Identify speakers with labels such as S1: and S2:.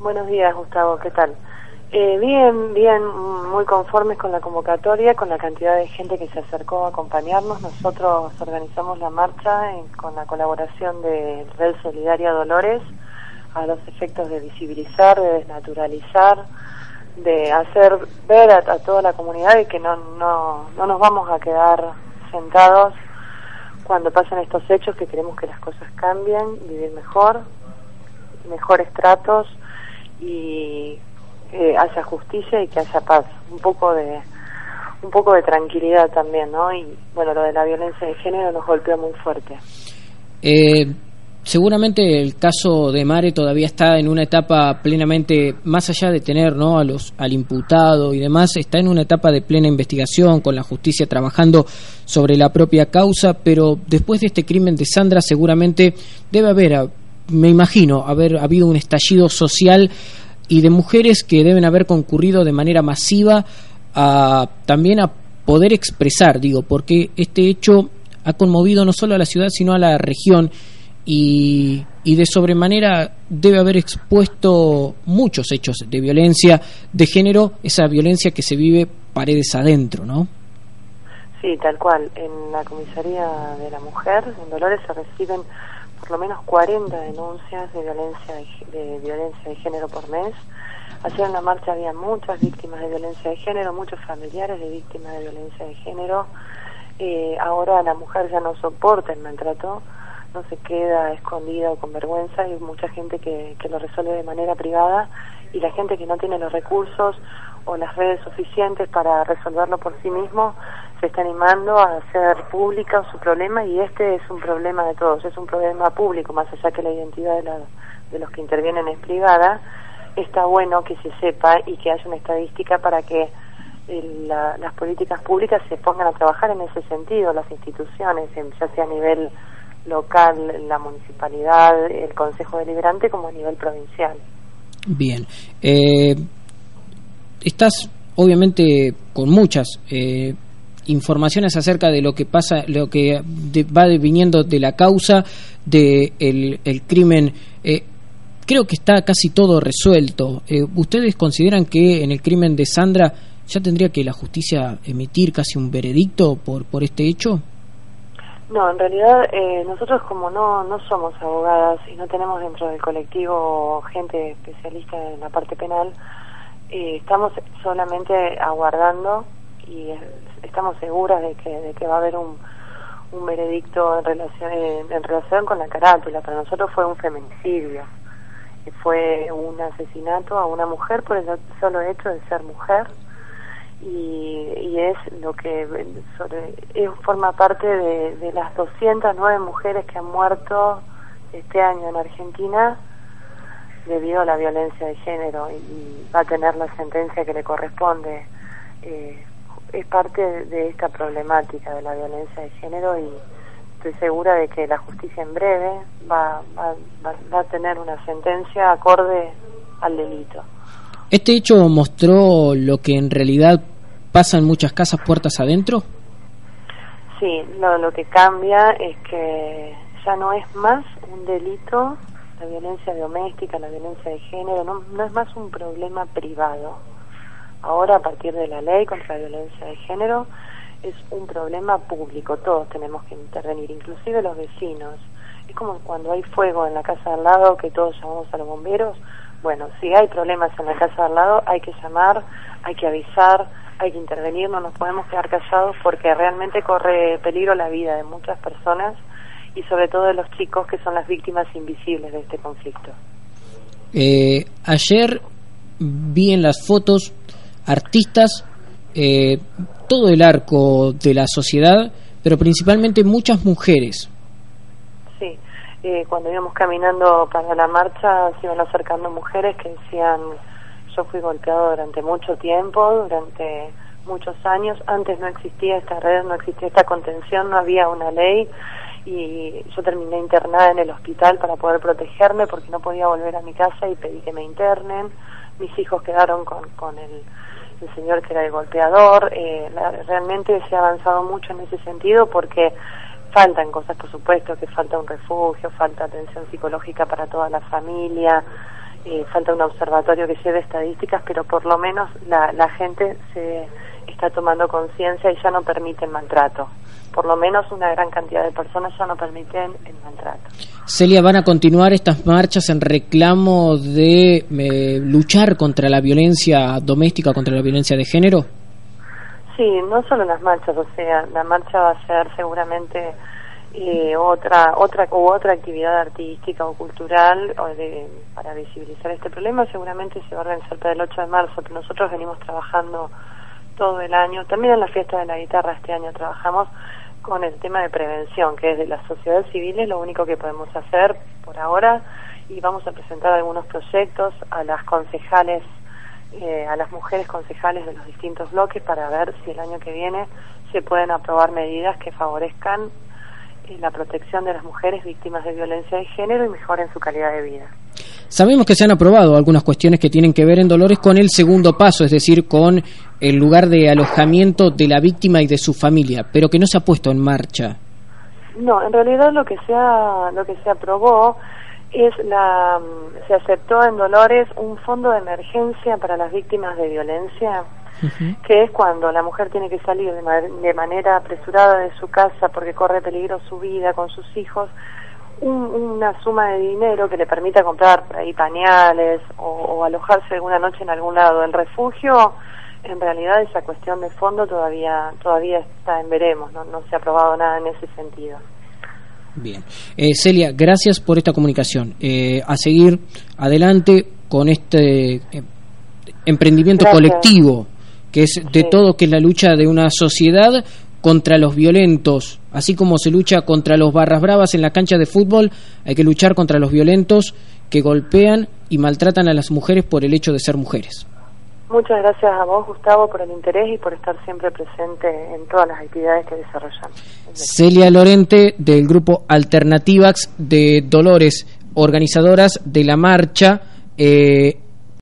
S1: Buenos días, Gustavo, ¿qué tal? Eh, bien, bien, muy conformes con la convocatoria, con la cantidad de gente que se acercó a acompañarnos. Nosotros organizamos la marcha con la colaboración de Red Solidaria Dolores a los efectos de visibilizar, de desnaturalizar, de hacer ver a, toda la comunidad y que no, no, no nos vamos a quedar sentados cuando pasan estos hechos, que queremos que las cosas cambien, vivir mejor, mejores tratos y que haya justicia y que haya paz, un poco de un poco de tranquilidad también, ¿no? Y bueno, lo de la violencia de género nos golpeó muy fuerte.
S2: Eh, seguramente el caso de Mare todavía está en una etapa plenamente, más allá de tener ¿no? a los, al imputado y demás, está en una etapa de plena investigación, con la justicia trabajando sobre la propia causa, pero después de este crimen de Sandra seguramente debe haber, me imagino, haber habido un estallido social y de mujeres que deben haber concurrido de manera masiva a, también a poder expresar, digo, porque este hecho ha conmovido no solo a la ciudad, sino a la región y, y de sobremanera debe haber expuesto muchos hechos de violencia de género, esa violencia que se vive paredes adentro, ¿no?
S1: Sí, tal cual. En la comisaría de la mujer, en Dolores, se reciben por lo menos 40 denuncias de violencia de, violencia de género por mes. Ayer en la marcha había muchas víctimas de violencia de género, muchos familiares de víctimas de violencia de género. Eh, ahora la mujer ya no soporta el maltrato, no se queda escondida o con vergüenza, hay mucha gente que, que lo resuelve de manera privada y la gente que no tiene los recursos o las redes suficientes para resolverlo por sí mismo se está animando a hacer pública su problema y este es un problema de todos, es un problema público, más allá que la identidad de, de los que intervienen es privada, está bueno que se sepa y que haya una estadística para que eh, las políticas públicas se pongan a trabajar en ese sentido, las instituciones, ya sea a nivel local, la municipalidad, el Consejo Deliberante, como a nivel provincial.
S2: Bien. Eh, estás obviamente con muchas eh, informaciones acerca de lo que pasa, lo que va viniendo de la causa del de el crimen. Eh, creo que está casi todo resuelto. Eh, ¿Ustedes consideran que en el crimen de Sandra ya tendría que la justicia emitir casi un veredicto por, por este hecho?
S1: No, en realidad eh, nosotros como no, no somos abogadas y no tenemos dentro del colectivo gente especialista en la parte penal, eh, estamos solamente aguardando y estamos seguras de que, de que va a haber un, un veredicto en relación, en, relación con la carátula. Para nosotros fue un feminicidio, fue un asesinato a una mujer por el solo hecho de ser mujer y, y es lo que sobre, forma parte de, de las 209 mujeres que han muerto este año en Argentina debido a la violencia de género y, va a tener la sentencia que le corresponde. Eh, es parte de esta problemática de la violencia de género y estoy segura de que la justicia en breve va, va, va, a tener una sentencia acorde al delito.
S2: ¿Este hecho mostró lo que en realidad pasa en muchas casas puertas adentro?
S1: Sí, lo, lo que cambia es que ya no es más un delito la violencia doméstica, la violencia de género, no, no es más un problema privado ahora a partir de la ley contra la violencia de género es un problema público, todos tenemos que intervenir, inclusive los vecinos. Es como cuando hay fuego en la casa al lado que todos llamamos a los bomberos. Bueno, si hay problemas en la casa al lado hay que llamar, hay que avisar, hay que intervenir, no nos podemos quedar callados porque realmente corre peligro la vida de muchas personas y sobre todo de los chicos que son las víctimas invisibles de este conflicto.
S2: Eh, ayer vi en las fotos artistas, eh, todo el arco de la sociedad, pero principalmente muchas mujeres.
S1: Sí, eh, cuando íbamos caminando para la marcha se iban acercando mujeres que decían, yo fui golpeado durante mucho tiempo, durante muchos años, antes no existía esta red, no existía esta contención, no había una ley y yo terminé internada en el hospital para poder protegerme porque no podía volver a mi casa y pedí que me internen. Mis hijos quedaron con, con el el señor que era el golpeador. Eh, realmente se ha avanzado mucho en ese sentido porque faltan cosas, por supuesto, que falta un refugio, falta atención psicológica para toda la familia. eh, falta un observatorio que lleve estadísticas, pero por lo menos la, la gente se está tomando conciencia y ya no permite el maltrato. Por lo menos una gran cantidad de personas ya no permiten el maltrato.
S2: Celia, ¿van a continuar estas marchas en reclamo de eh, luchar contra la violencia doméstica, contra la violencia de género?
S1: Sí, no solo las marchas, o sea, la marcha va a ser seguramente eh, otra otra u otra actividad artística o cultural o de, para visibilizar este problema seguramente se va a organizar para el 8 de marzo pero nosotros venimos trabajando todo el año también en la fiesta de la guitarra este año trabajamos con el tema de prevención que es de la sociedad civil es lo único que podemos hacer por ahora y vamos a presentar algunos proyectos a las concejales eh, a las mujeres concejales de los distintos bloques para ver si el año que viene se pueden aprobar medidas que favorezcan la protección de las mujeres víctimas de violencia de género y mejoren su calidad de vida.
S2: Sabemos que se han aprobado algunas cuestiones que tienen que ver en Dolores con el segundo paso, es decir, con el lugar de alojamiento de la víctima y de su familia, pero que no se ha puesto en marcha.
S1: No, en realidad lo que se lo que se aprobó es la se aceptó en Dolores un fondo de emergencia para las víctimas de violencia que es cuando la mujer tiene que salir de, manera apresurada de su casa porque corre peligro su vida con sus hijos, una suma de dinero que le permita comprar ahí pañales o, alojarse alguna noche en algún lado del refugio, en realidad esa cuestión de fondo todavía todavía está en veremos, no, se ha aprobado nada en ese sentido.
S2: Bien. Eh, Celia, gracias por esta comunicación. Eh, a seguir adelante con este eh, emprendimiento colectivo que es de todo, que es la lucha de una sociedad contra los violentos, así como se lucha contra los barras bravas en la cancha de fútbol, hay que luchar contra los violentos que golpean y maltratan a las mujeres por el hecho de ser mujeres.
S1: Muchas gracias a vos, Gustavo, por el interés y por estar siempre presente en todas las actividades que desarrollamos.
S2: Celia Lorente, del grupo Alternativax de Dolores, organizadoras de la marcha. Eh,